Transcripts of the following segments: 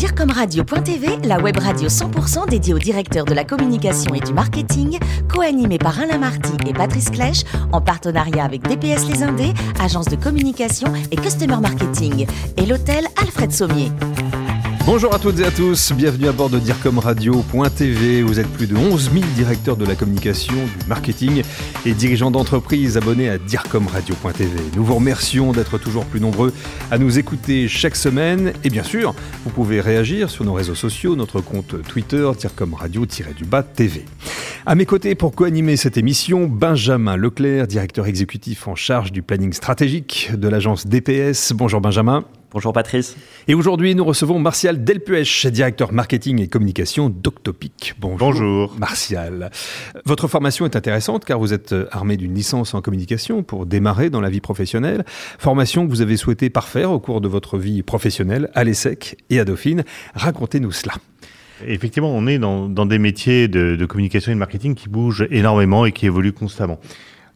DIRCOMRadio.tv, la web radio 100% dédiée aux directeurs de la communication et du marketing, co-animée par Alain Marty et Patrice Clèche, en partenariat avec DPS Les Indés, agence de communication et customer marketing, et l'hôtel Alfred Sommier. Bonjour à toutes et à tous, bienvenue à bord de DIRCOMRadio.tv. Vous êtes plus de 11 000 directeurs de la communication, du marketing et dirigeants d'entreprises abonnés à DIRCOMRadio.tv. Nous vous remercions d'être toujours plus nombreux à nous écouter chaque semaine. Et bien sûr, vous pouvez réagir sur nos réseaux sociaux, notre compte Twitter, DIRCOMRadio-du-bas TV. À mes côtés pour co-animer cette émission, Benjamin Leclerc, directeur exécutif en charge du planning stratégique de l'agence DPS. Bonjour Benjamin. Bonjour Patrice. Et aujourd'hui, nous recevons Martial Delpuech, directeur marketing et communication d'Octopic. Bonjour. Bonjour. Martial. Votre formation est intéressante car vous êtes armé d'une licence en communication pour démarrer dans la vie professionnelle. Formation que vous avez souhaité parfaire au cours de votre vie professionnelle à l'ESSEC et à Dauphine. Racontez-nous cela. Effectivement, on est dans, des métiers de, de, communication et de marketing qui bougent énormément et qui évoluent constamment.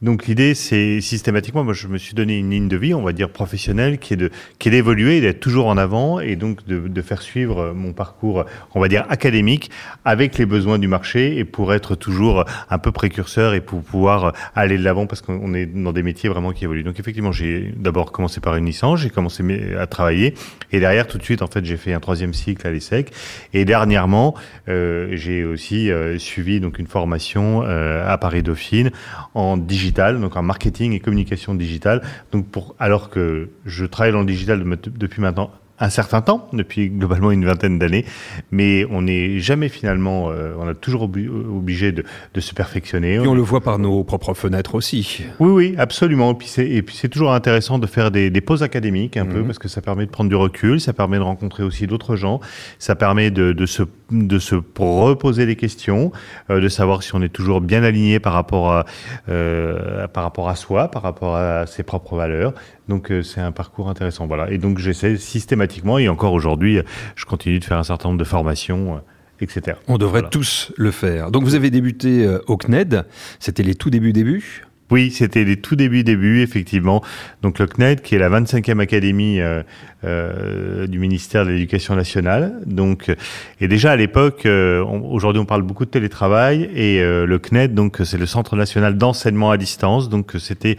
Donc l'idée, c'est systématiquement, moi je me suis donné une ligne de vie, on va dire professionnelle, qui est de qui est d'évoluer, d'être toujours en avant et donc de, de, faire suivre mon parcours, on va dire académique, avec les besoins du marché et pour être toujours un peu précurseur et pour pouvoir aller de l'avant parce qu'on est dans des métiers vraiment qui évoluent. Donc effectivement, j'ai d'abord commencé par une licence, j'ai commencé à travailler et derrière tout de suite, en fait, j'ai fait un troisième cycle à l'ESSEC et dernièrement, euh, j'ai aussi euh, suivi donc une formation euh, à Paris Dauphine en digital donc en marketing et communication digitale. Donc pour, alors que je travaille dans le digital depuis maintenant un certain temps, depuis globalement une vingtaine d'années, mais on n'est jamais finalement, euh, on a toujours obligé de, de, se perfectionner. Et on, le voit par nos propres fenêtres aussi. Oui, oui, absolument. Et puis c'est, puis toujours intéressant de faire des, des pauses académiques un peu mhm. parce que ça permet de prendre du recul, ça permet de rencontrer aussi d'autres gens, ça permet de, de se de se reposer des questions, euh, de savoir si on est toujours bien aligné par rapport à euh, par rapport à soi, par rapport à ses propres valeurs. Donc euh, c'est un parcours intéressant, voilà. Et donc j'essaie systématiquement et encore aujourd'hui, je continue de faire un certain nombre de formations. Etc. On devrait tous le faire. Donc vous avez débuté au CNED, c'était les tout débuts débuts? Oui, c'était les tout débuts débuts, effectivement. Donc le CNED, qui est la 25e académie euh, euh, du ministère de l'Éducation nationale. Donc, et déjà à l'époque, euh, aujourd'hui on parle beaucoup de télétravail et euh, le CNED, donc c'est le Centre national d'enseignement à distance. Donc c'était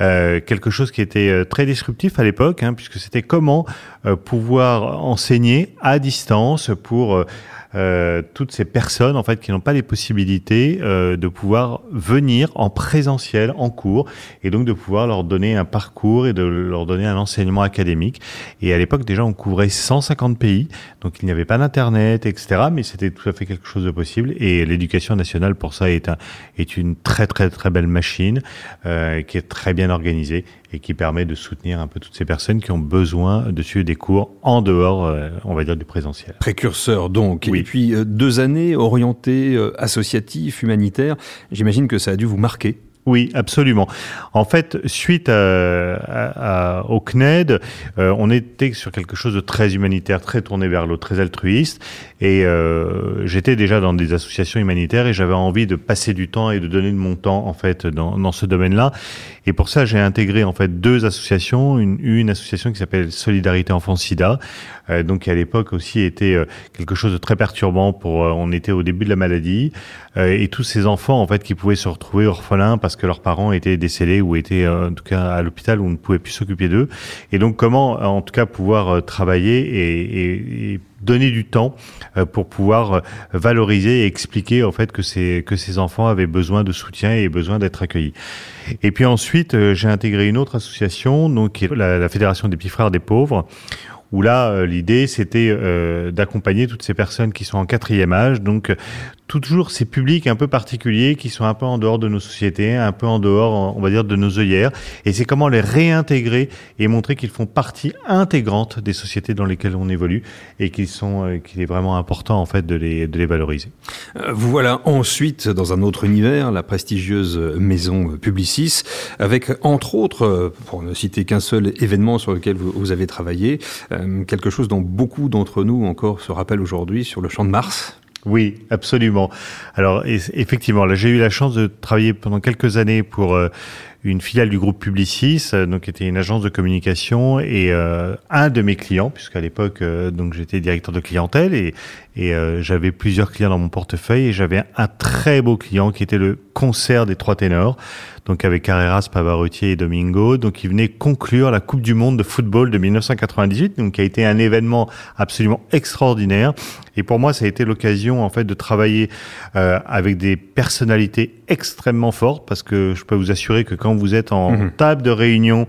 euh, quelque chose qui était très disruptif à l'époque, hein, puisque c'était comment pouvoir enseigner à distance pour euh, toutes ces personnes en fait qui n'ont pas les possibilités euh, de pouvoir venir en présentiel en cours et donc de pouvoir leur donner un parcours et de leur donner un enseignement académique. Et à l'époque déjà on couvrait 150 pays, donc il n'y avait pas d'internet, etc. Mais c'était tout à fait quelque chose de possible. Et l'éducation nationale pour ça est, un, est une très très très belle machine euh, qui est très bien organisée et qui permet de soutenir un peu toutes ces personnes qui ont besoin de suivre des cours en dehors, euh, on va dire, du présentiel. Précurseur donc. Oui. Et puis euh, deux années orientées euh, associatives, humanitaires, j'imagine que ça a dû vous marquer. Oui, absolument. En fait, suite au CNED, euh, on était sur quelque chose de très humanitaire, très tourné vers l'autre, très altruiste. Et euh, j'étais déjà dans des associations humanitaires et j'avais envie de passer du temps et de donner de mon temps en fait dans, ce domaine-là. Et pour ça, j'ai intégré en fait deux associations, une, association qui s'appelle Solidarité Enfants SIDA, euh, donc qui à l'époque aussi était quelque chose de très perturbant pour. on était au début de la maladie et tous ces enfants en fait qui pouvaient se retrouver orphelins parce que leurs parents étaient décédés ou étaient euh, en tout cas à l'hôpital où on ne pouvait plus s'occuper d'eux. Et donc comment en tout cas pouvoir euh, travailler et, donner du temps euh, pour pouvoir valoriser et expliquer en fait que ces que ces enfants avaient besoin de soutien et besoin d'être accueillis. Et puis ensuite j'ai intégré une autre association donc la, la Fédération des petits frères des pauvres où là l'idée c'était d'accompagner toutes ces personnes qui sont en quatrième âge, donc toujours ces publics un peu particuliers qui sont un peu en dehors de nos sociétés, un peu en dehors, on va dire, de nos œillères. Et c'est comment les réintégrer et montrer qu'ils font partie intégrante des sociétés dans lesquelles on évolue et qu'ils sont, euh, qu'il est vraiment important en fait de les, de les valoriser. Euh, vous voilà ensuite dans un autre univers, la prestigieuse maison Publicis, avec entre autres, pour ne citer qu'un seul événement sur lequel vous, vous avez travaillé, euh, quelque chose dont beaucoup d'entre nous encore se rappellent aujourd'hui sur le champ de Mars. Oui, absolument. Alors effectivement, là j'ai eu la chance de travailler pendant quelques années pour euh, une filiale du groupe Publicis, donc qui était une agence de communication et un de mes clients, puisqu'à l'époque donc j'étais directeur de clientèle et, et j'avais plusieurs clients dans mon portefeuille et j'avais un très beau client qui était le concert des trois ténors donc avec Carreras, Pavarotti et Domingo. Donc ils venaient conclure la Coupe du Monde de football de 1998, donc qui a été un événement absolument extraordinaire. Et pour moi, ça a été l'occasion en fait de travailler euh, avec des personnalités extrêmement fortes, parce que je peux vous assurer que quand vous êtes en mhm. table de réunion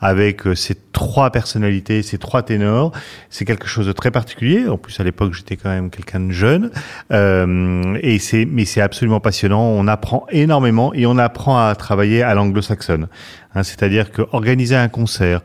avec euh, ces trois personnalités, ces trois ténors, c'est quelque chose de très particulier. En plus, à l'époque, j'étais quand même quelqu'un de jeune, euh, et c'est mais c'est absolument passionnant. On apprend énormément et on apprend à travailler à l'anglo-saxonne. Hein, c'est-à-dire que organiser un concert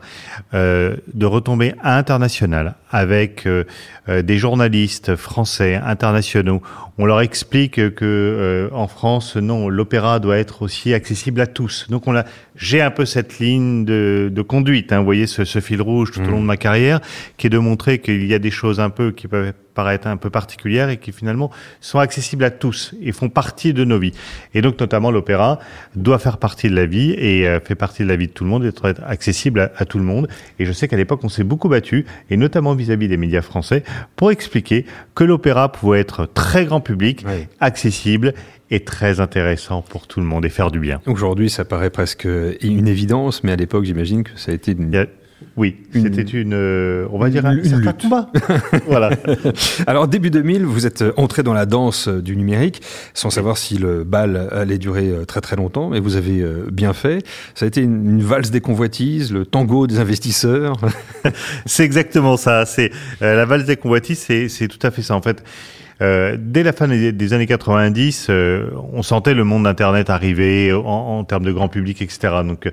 euh, de retombée internationale avec euh, euh, des journalistes français, internationaux, on leur explique que euh, en France, non, l'opéra doit être aussi accessible à tous. Donc on a, j'ai un peu cette ligne de, de conduite. Hein, vous voyez ce, ce, fil rouge tout au long de ma carrière, qui est de montrer qu'il y a des choses un peu qui peuvent paraître un peu particulières et qui finalement sont accessibles à tous et font partie de nos vies. Et donc notamment l'opéra doit faire partie de la vie et fait partie de la vie de tout le monde, d'être accessible à, tout le monde. Et je sais qu'à l'époque, on s'est beaucoup battu, et notamment vis-à-vis des médias français, pour expliquer que l'opéra pouvait être très grand public, accessible et très intéressant pour tout le monde et faire du bien. Aujourd'hui, ça paraît presque une évidence, mais à l'époque, j'imagine que ça a été une... Oui, c'était une, euh, on va dire, un, une lutte. combat. voilà. Alors début 2000, vous êtes entré dans la danse du numérique, sans savoir si le bal allait durer euh, très très longtemps, mais vous avez euh, bien fait. Ça a été une, valse des convoitises, le tango des investisseurs. c'est exactement ça. C'est la valse des convoitises, c'est tout à fait ça en fait. Euh, dès la fin des, années 90, on sentait le monde d'Internet arriver en, en, termes de grand public, etc. Donc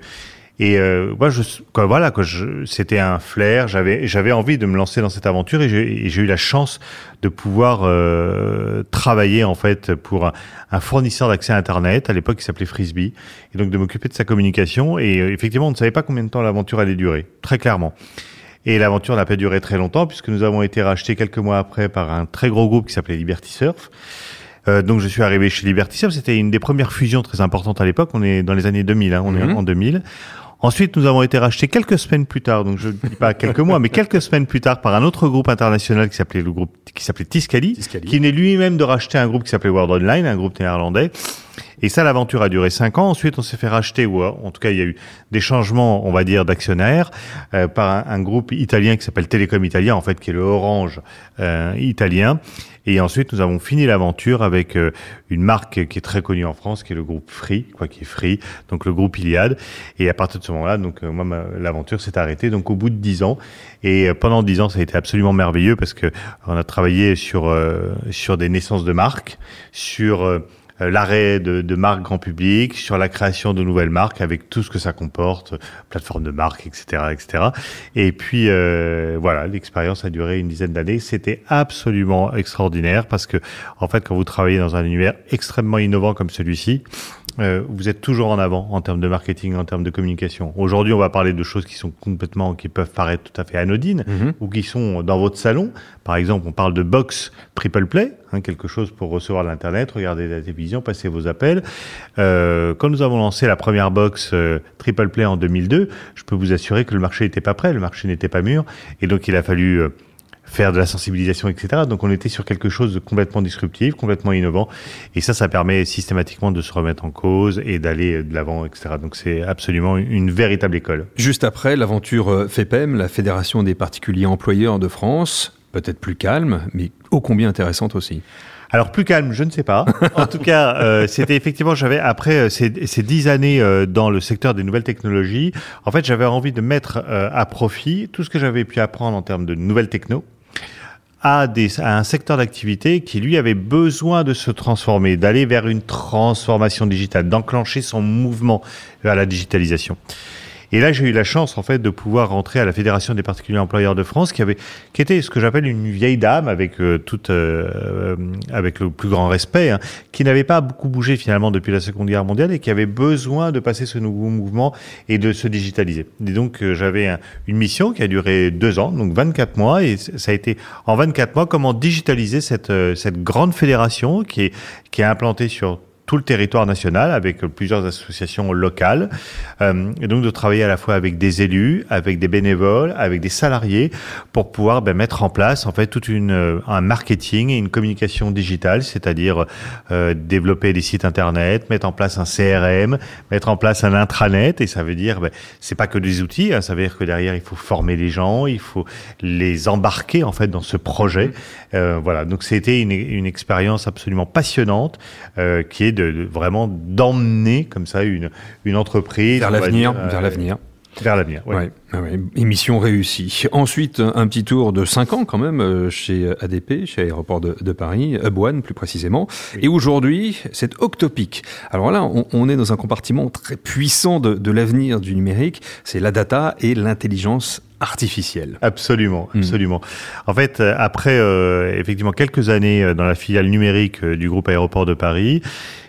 et euh, moi, je, quoi, voilà, que c'était un flair. J'avais, j'avais envie de me lancer dans cette aventure et j'ai eu la chance de pouvoir euh, travailler en fait pour un, fournisseur d'accès à Internet à l'époque qui s'appelait Frisbee et donc de m'occuper de sa communication. Et euh, effectivement, on ne savait pas combien de temps l'aventure allait durer, très clairement. Et l'aventure n'a pas duré très longtemps puisque nous avons été rachetés quelques mois après par un très gros groupe qui s'appelait Liberty Surf. Euh, donc je suis arrivé chez Liberty Surf. C'était une des premières fusions très importantes à l'époque. On est dans les années 2000. Hein, on est mhm. en 2000. Ensuite, nous avons été rachetés quelques semaines plus tard, donc je ne dis pas quelques mois, mais quelques semaines plus tard par un autre groupe international qui s'appelait le groupe qui s'appelait Tiscali, qui venait lui-même de racheter un groupe qui s'appelait World Online, un groupe néerlandais. Et ça, l'aventure a duré cinq ans. Ensuite, on s'est fait racheter, ou en tout cas, il y a eu des changements, on va dire, d'actionnaires euh, par un, groupe italien qui s'appelle Telecom Italia, en fait, qui est le Orange euh, italien. Et ensuite, nous avons fini l'aventure avec euh, une marque qui est très connue en France, qui est le groupe Free, quoi, qui est Free, donc le groupe Iliad. Et à partir de ce moment-là, donc euh, moi, l'aventure s'est arrêtée. Donc au bout de dix ans, et euh, pendant dix ans, ça a été absolument merveilleux parce que on a travaillé sur sur des naissances de marques, sur l'arrêt de, de, marques grand public, sur la création de nouvelles marques avec tout ce que ça comporte, plateforme de marque, etc., etc. Et puis euh, voilà, l'expérience a duré une dizaine d'années. C'était absolument extraordinaire parce que en fait, quand vous travaillez dans un univers extrêmement innovant comme celui-ci, euh, vous êtes toujours en avant en termes de marketing, en termes de communication. Aujourd'hui, on va parler de choses qui sont complètement, qui peuvent paraître tout à fait anodines mhm. ou qui sont dans votre salon. Par exemple, on parle de box triple play, hein, quelque chose pour recevoir l'internet, regarder la télévision, passer vos appels. Euh, quand nous avons lancé la première box euh, triple play en 2002, je peux vous assurer que le marché n'était pas prêt, le marché n'était pas mûr, et donc il a fallu euh, faire de la sensibilisation, etc. Donc on était sur quelque chose de complètement disruptif, complètement innovant. Et ça, ça permet systématiquement de se remettre en cause et d'aller de l'avant, etc. Donc c'est absolument une véritable école. Juste après, l'aventure FEPEM, la Fédération des particuliers employeurs de France, peut-être plus calme, mais ô combien intéressante aussi. Alors plus calme, je ne sais pas. En tout cas, euh, c'était effectivement, j'avais après euh, ces, dix années euh, dans le secteur des nouvelles technologies, en fait, j'avais envie de mettre à profit tout ce que j'avais pu apprendre en termes de nouvelles techno, à, des, à un secteur d'activité qui, lui, avait besoin de se transformer, d'aller vers une transformation digitale, d'enclencher son mouvement vers la digitalisation. Et là, j'ai eu la chance, en fait, de pouvoir rentrer à la Fédération des particuliers employeurs de France, qui avait, qui était ce que j'appelle une vieille dame avec euh, euh, avec le plus grand respect, hein, qui n'avait pas beaucoup bougé finalement depuis la Seconde Guerre mondiale et qui avait besoin de passer ce nouveau mouvement et de se digitaliser. Et donc, euh, j'avais une mission qui a duré deux ans, donc 24 mois, et ça a été en 24 mois comment digitaliser cette, cette grande fédération qui est, qui est implantée sur tout le territoire national avec plusieurs associations locales, euh, et donc de travailler à la fois avec des élus, avec des bénévoles, avec des salariés, pour pouvoir ben, mettre en place en fait toute une euh, un marketing et une communication digitale, c'est-à-dire euh, développer des sites internet, mettre en place un CRM, mettre en place un intranet, et ça veut dire ben, c'est pas que des outils, hein, ça veut dire que derrière il faut former les gens, il faut les embarquer en fait dans ce projet. Euh, voilà, donc c'était une, une expérience absolument passionnante euh, qui est de, vraiment d'emmener comme ça une, une entreprise vers l'avenir, vers l'avenir. Vers l'avenir, oui. Ouais, ouais, émission réussie. Ensuite, un petit tour de 5 ans quand même euh, chez ADP, chez Aéroport de, de Paris, Hub One plus précisément. Oui. Et aujourd'hui, c'est Octopic. Alors là, on, on, est dans un compartiment très puissant de, de l'avenir du numérique, c'est la data et l'intelligence artificielle. Absolument, absolument. Mmh. En fait, après euh, effectivement quelques années dans la filiale numérique du groupe Aéroport de Paris,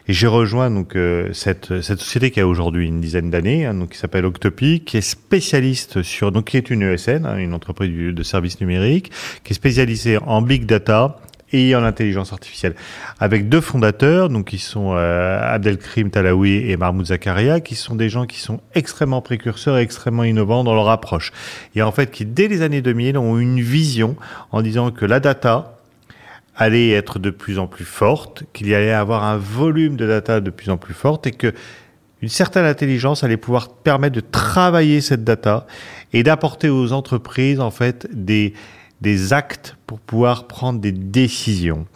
et j'ai rejoint donc euh, cette, cette société qui a aujourd'hui une dizaine d'années, hein, donc qui s'appelle Octopic, qui est spécialiste sur donc qui est une ESN, hein, une entreprise de services numériques, qui est spécialisée en big data et en intelligence artificielle, avec deux fondateurs, donc qui sont euh, Abdelkrim Talaoui et Mahmoud Zakaria, qui sont des gens qui sont extrêmement précurseurs et extrêmement innovants dans leur approche, et en fait qui dès les années 2000 ont une vision en disant que la data allait être de plus en plus forte, qu'il y allait avoir un volume de data de plus en plus forte et que une certaine intelligence allait pouvoir permettre de travailler cette data et d'apporter aux entreprises en fait des des actes pour pouvoir prendre des décisions.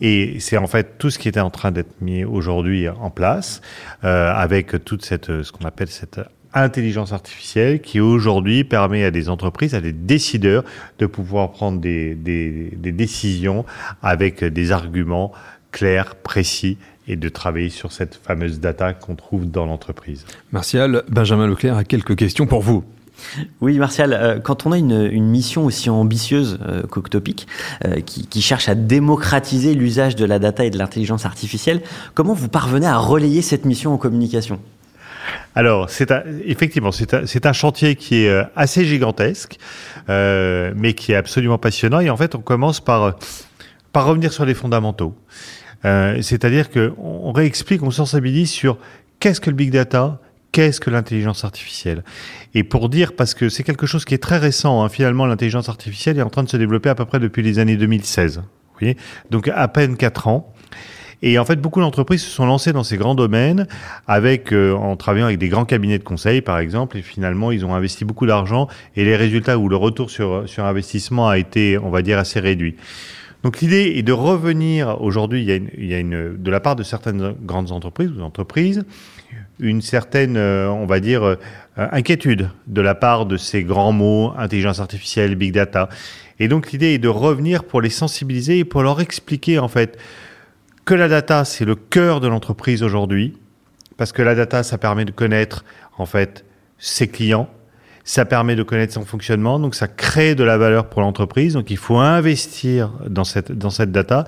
Et c'est en fait tout ce qui était en train d'être mis aujourd'hui en place, euh, avec toute cette, ce qu'on appelle cette intelligence artificielle qui aujourd'hui permet à des entreprises, à des décideurs de pouvoir prendre des, des, des décisions avec des arguments clairs, précis et de travailler sur cette fameuse data qu'on trouve dans l'entreprise. Martial, Benjamin Leclerc a quelques questions pour vous. Oui, Martial, euh, quand on a une, une mission aussi ambitieuse euh, qu'Octopic, euh, qui, qui, cherche à démocratiser l'usage de la data et de l'intelligence artificielle, comment vous parvenez à relayer cette mission en communication? Alors, c'est effectivement, c'est un, chantier qui est assez gigantesque, euh, mais qui est absolument passionnant. Et en fait, on commence par, par revenir sur les fondamentaux. Euh, C'est-à-dire qu'on on réexplique, on sensibilise sur qu'est-ce que le big data, qu'est-ce que l'intelligence artificielle Et pour dire, parce que c'est quelque chose qui est très récent, hein, finalement, l'intelligence artificielle est en train de se développer à peu près depuis les années 2016. Vous voyez Donc à peine 4 ans. Et en fait, beaucoup d'entreprises se sont lancées dans ces grands domaines avec, euh, en travaillant avec des grands cabinets de conseil, par exemple, et finalement, ils ont investi beaucoup d'argent et les résultats ou le retour sur, sur investissement a été, on va dire, assez réduit. Donc l'idée est de revenir, aujourd'hui, il y a, une, il y a une, de la part de certaines grandes entreprises ou entreprises, une certaine, euh, on va dire, euh, inquiétude de la part de ces grands mots, intelligence artificielle, big data. Et donc l'idée est de revenir pour les sensibiliser et pour leur expliquer en fait que la data, c'est le cœur de l'entreprise aujourd'hui, parce que la data, ça permet de connaître, en fait, ses clients, ça permet de connaître son fonctionnement, donc ça crée de la valeur pour l'entreprise, donc il faut investir dans cette, dans cette data.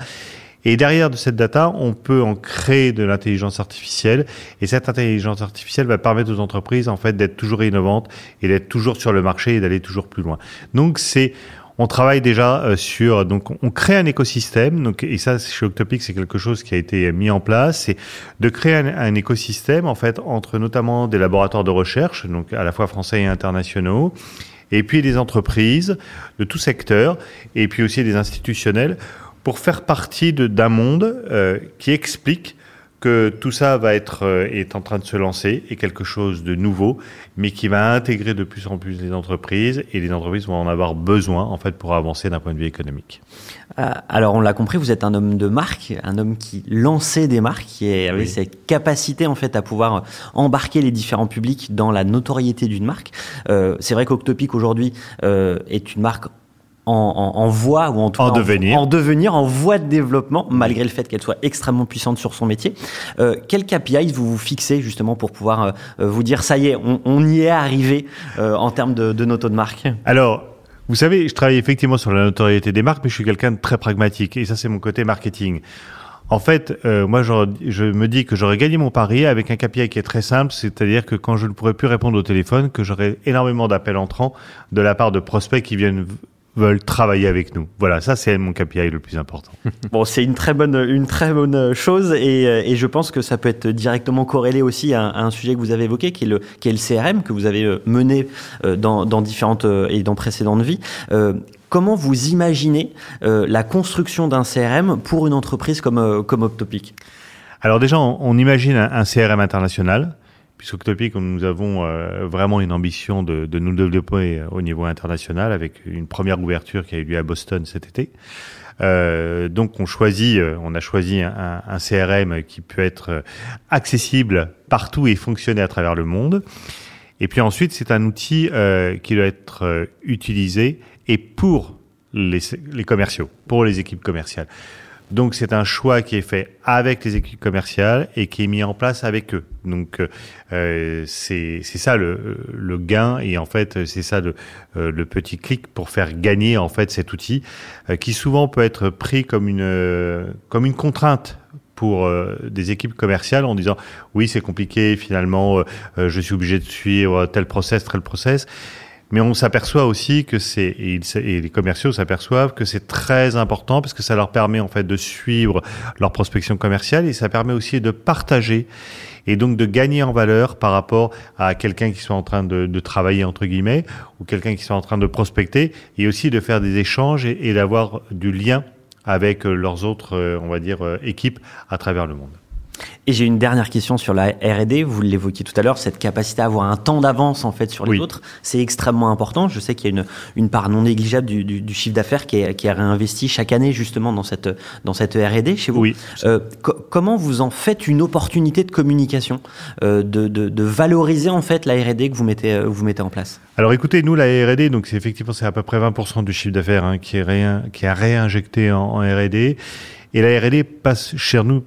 Et derrière de cette data, on peut en créer de l'intelligence artificielle. Et cette intelligence artificielle va permettre aux entreprises, en fait, d'être toujours innovantes et d'être toujours sur le marché et d'aller toujours plus loin. Donc, c'est, on travaille déjà euh, sur, donc on crée un écosystème, donc, et ça chez Octopic c'est quelque chose qui a été mis en place, c'est de créer un, écosystème en fait entre notamment des laboratoires de recherche, donc à la fois français et internationaux, et puis des entreprises de tout secteur, et puis aussi des institutionnels, pour faire partie d'un monde euh, qui explique que tout ça va être euh, est en train de se lancer et quelque chose de nouveau, mais qui va intégrer de plus en plus les entreprises et les entreprises vont en avoir besoin en fait pour avancer d'un point de vue économique. Euh, alors on l'a compris, vous êtes un homme de marque, un homme qui lançait des marques, qui avait oui. cette capacité en fait à pouvoir embarquer les différents publics dans la notoriété d'une marque. Euh, C'est vrai qu'Octopic aujourd'hui euh, est une marque en, en, en, voie ou en en devenir. En, en, devenir, en voie de développement, malgré le fait qu'elle soit extrêmement puissante sur son métier. Euh, quel KPI vous vous fixez justement pour pouvoir euh, vous dire ça y est, on, on y est arrivé euh, en termes de, de noto de marque? Alors. Vous savez, je travaille effectivement sur la notoriété des marques, mais je suis quelqu'un de très pragmatique, et ça c'est mon côté marketing. En fait, euh, moi, je, je, me dis que j'aurais gagné mon pari avec un KPI qui est très simple, c'est-à-dire que quand je ne pourrais plus répondre au téléphone, que j'aurais énormément d'appels entrants de la part de prospects qui viennent veulent travailler avec nous. Voilà, ça c'est mon KPI le plus important. bon, c'est une très bonne, une très bonne chose et, et, je pense que ça peut être directement corrélé aussi à, un sujet que vous avez évoqué, qui est le, qui est le CRM que vous avez mené dans, dans différentes et dans précédentes vies. Comment vous imaginez la construction d'un CRM pour une entreprise comme, comme Optopic? Alors déjà, on, imagine un, un CRM international puisque nous avons euh, vraiment une ambition de, nous développer au niveau international avec une première ouverture qui a eu lieu à Boston cet été. Euh, donc on choisit, euh, on a choisi un, CRM qui peut être accessible partout et fonctionner à travers le monde. Et puis ensuite, c'est un outil euh, qui doit être utilisé et pour les commerciaux, pour les équipes commerciales. Donc c'est un choix qui est fait avec les équipes commerciales et qui est mis en place avec eux. Donc euh, c'est ça le, le, gain et en fait c'est ça le, euh, le, petit clic pour faire gagner en fait cet outil euh, qui souvent peut être pris comme une comme une contrainte pour des équipes commerciales en disant oui c'est compliqué finalement je suis obligé de suivre tel process tel process mais on s'aperçoit aussi que c'est et, les commerciaux s'aperçoivent que c'est très important parce que ça leur permet en fait de suivre leur prospection commerciale et ça permet aussi de partager et donc de gagner en valeur par rapport à quelqu'un qui soit en train de, travailler entre guillemets ou quelqu'un qui soit en train de prospecter et aussi de faire des échanges et, et d'avoir du lien avec leurs autres, euh, on va dire, euh, équipes à travers le monde. Et j'ai une dernière question sur la R&D. Vous l'évoquiez tout à l'heure, cette capacité à avoir un temps d'avance en fait sur les autres, c'est extrêmement important. Je sais qu'il y a une, une part non négligeable du, du, du chiffre d'affaires qui est, qui est réinvesti chaque année justement dans cette dans cette R&D chez vous. Oui. Euh, comment vous en faites une opportunité de communication, euh, de, de, de, valoriser en fait la R&D que vous mettez euh, vous mettez en place? Alors écoutez, nous la R&D, donc c'est effectivement c'est à peu près 20% du chiffre d'affaires hein, qui est réin, qui est réinjecté en, en R&D. Et la R&D passe chez nous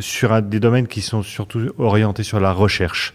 sur des domaines qui sont surtout orientés sur la recherche.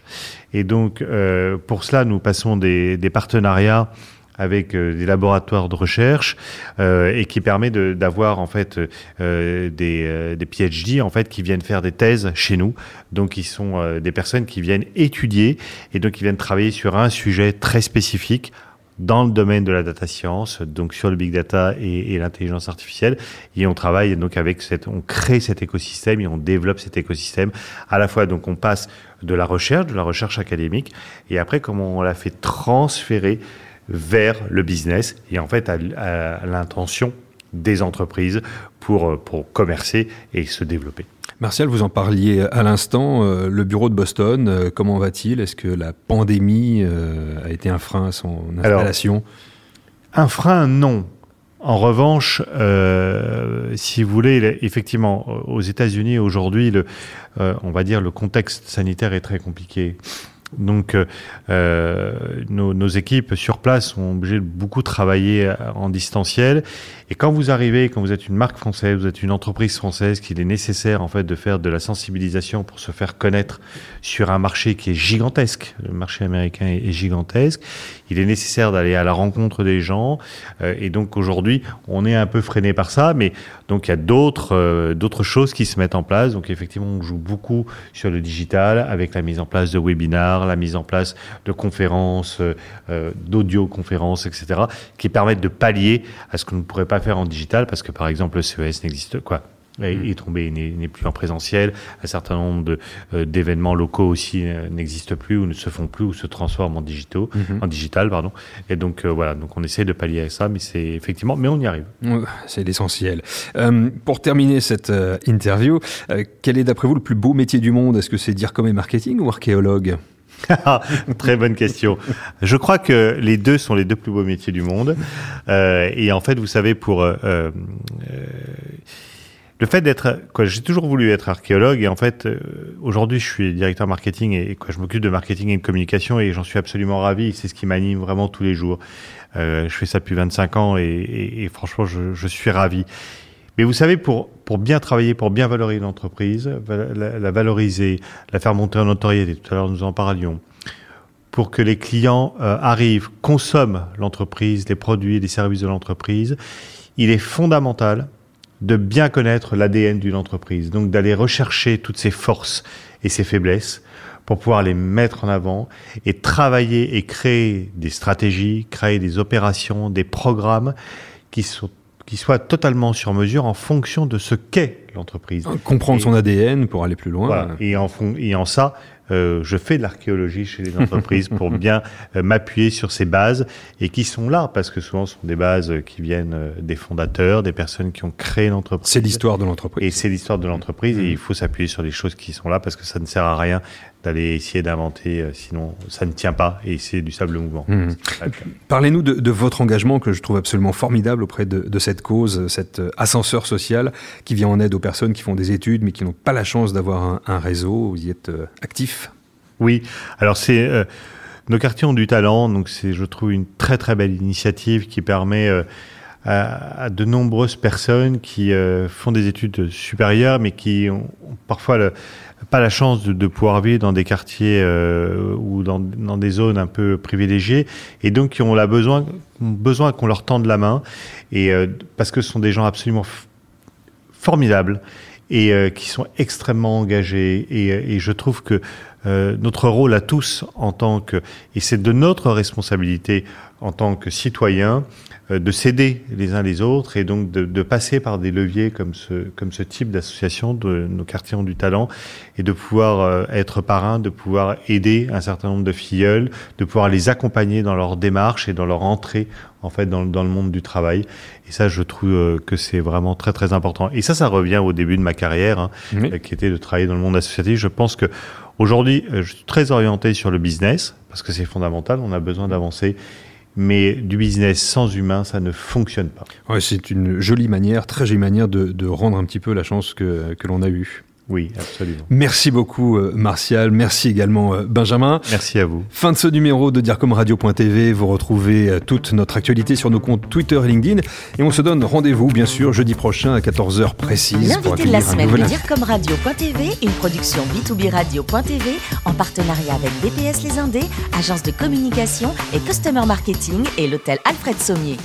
Et donc, euh, pour cela, nous passons des, des partenariats avec euh, des laboratoires de recherche euh, et qui permet d'avoir en fait euh, des, euh, des, PhD en fait qui viennent faire des thèses chez nous. Donc ils sont euh, des personnes qui viennent étudier et donc ils viennent travailler sur un sujet très spécifique dans le domaine de la data science, donc sur le big data et, l'intelligence artificielle. Et on travaille donc avec cette, on crée cet écosystème et on développe cet écosystème. À la fois, donc on passe de la recherche, de la recherche académique, et après comment on l'a fait transférer vers le business et en fait à, à l'intention des entreprises pour, pour commercer et se développer. Martial, vous en parliez à l'instant, euh, le bureau de Boston, euh, comment va-t-il? Est-ce que la pandémie euh, a été un frein à son installation? Alors, Un frein, non. En revanche, si vous voulez, effectivement, aux États-Unis aujourd'hui, on va dire le contexte sanitaire est très compliqué. Donc, euh, nos, nos, équipes sur place sont obligées de beaucoup travailler en distanciel. Et quand vous arrivez, quand vous êtes une marque française, vous êtes une entreprise française, qu'il est nécessaire en fait de faire de la sensibilisation pour se faire connaître sur un marché qui est gigantesque. Le marché américain est, gigantesque. Il est nécessaire d'aller à la rencontre des gens. Euh, et donc aujourd'hui, on est un peu freiné par ça, mais donc il y a d'autres euh, d'autres choses qui se mettent en place. Donc effectivement, on joue beaucoup sur le digital avec la mise en place de webinars, la mise en place de conférences, euh, d'audioconférences, etc., qui permettent de pallier à ce nous ne pourrait pas faire en digital parce que par exemple le CES n'existe quoi est tombé, n'est plus en présentiel. Un certain nombre euh, d'événements locaux aussi euh, n'existent plus ou ne se font plus ou se transforment en digitaux, mm -hmm. en digital, pardon. Et donc euh, voilà, donc on essaie de pallier à ça, mais c'est effectivement, mais on y arrive. C'est l'essentiel. Euh, pour terminer cette euh, interview, euh, quel est d'après vous le plus beau métier du monde? Est-ce que c'est dire comme marketing ou archéologue? Très bonne question. Je crois que les deux sont les deux plus beaux métiers du monde. Euh, et en fait, vous savez, pour euh, euh, le fait d'être, quoi, j'ai toujours voulu être archéologue et en fait, euh, aujourd'hui, je suis directeur marketing et, quoi, je m'occupe de marketing et de communication et j'en suis absolument ravi. C'est ce qui m'anime vraiment tous les jours. Euh, je fais ça depuis 25 ans et, et, et franchement, je, je, suis ravi. Mais vous savez, pour, bien travailler, pour bien valoriser l'entreprise, la, la, valoriser, la faire monter en notoriété, tout à l'heure nous en parlions, pour que les clients euh, arrivent, consomment l'entreprise, les produits, les services de l'entreprise, il est fondamental de bien connaître l'ADN d'une entreprise, donc d'aller rechercher toutes ses forces et ses faiblesses pour pouvoir les mettre en avant et travailler et créer des stratégies, créer des opérations, des programmes qui sont qui soient totalement sur mesure en fonction de ce qu'est l'entreprise. Comprendre son ADN pour aller plus loin. Et, en, et en ça, euh, je fais de l'archéologie chez les entreprises pour bien euh, m'appuyer sur ces bases et qui sont là parce que souvent ce sont des bases qui viennent euh, des fondateurs, des personnes qui ont créé l'entreprise. C'est l'histoire de l'entreprise. Et c'est l'histoire de l'entreprise et mmh. il faut s'appuyer sur les choses qui sont là parce que ça ne sert à rien d'aller essayer d'inventer, euh, sinon ça ne tient pas et c'est du sable mouvant. Mmh. Parlez-nous de, votre engagement que je trouve absolument formidable auprès de, cette cause, cet euh, ascenseur social qui vient en aide aux personnes qui font des études mais qui n'ont pas la chance d'avoir un, réseau. Vous y êtes euh, actif? Oui, alors c'est... nos quartiers ont du talent, donc c'est, je trouve, une très très belle initiative qui permet à, de nombreuses personnes qui font des études supérieures, mais qui ont parfois le, pas la chance de, pouvoir vivre dans des quartiers euh, ou dans, des zones un peu privilégiées et donc qui ont besoin besoin qu'on leur tende la main et euh, parce que ce sont des gens absolument formidables et euh, qui sont extrêmement engagés et je trouve que notre rôle à tous en tant que et c'est de notre responsabilité en tant que citoyens euh, de s'aider les uns les autres et donc de, de, passer par des leviers comme ce, comme ce type d'association de nos quartiers ont du talent et de pouvoir euh, être parrain, de pouvoir aider un certain nombre de filleuls, de pouvoir les accompagner dans leur démarche et dans leur entrée en fait dans, dans le monde du travail. Et ça, je trouve euh, que c'est vraiment très très important. Et ça, ça revient au début de ma carrière, hein, qui était de travailler dans le monde associatif. Je pense que aujourd'hui, je suis très orienté sur le business parce que c'est fondamental. On a besoin d'avancer mais du business sans humain, ça ne fonctionne pas. C'est une jolie manière, très jolie manière de, de, rendre un petit peu la chance que, que l'on a eue. Oui, absolument. Merci beaucoup, euh, Martial. Merci également, euh, Benjamin. Merci à vous. Fin de ce numéro de DIRCOMRadio.tv. Vous retrouvez euh, toute notre actualité sur nos comptes Twitter et LinkedIn. Et on se donne rendez-vous, bien sûr, jeudi prochain à 14h précise. L'invité de la semaine de DIRCOMRadio.tv, une production B2B Radio.tv en partenariat avec DPS Les Indés, agence de communication et customer marketing et l'hôtel Alfred Sommier.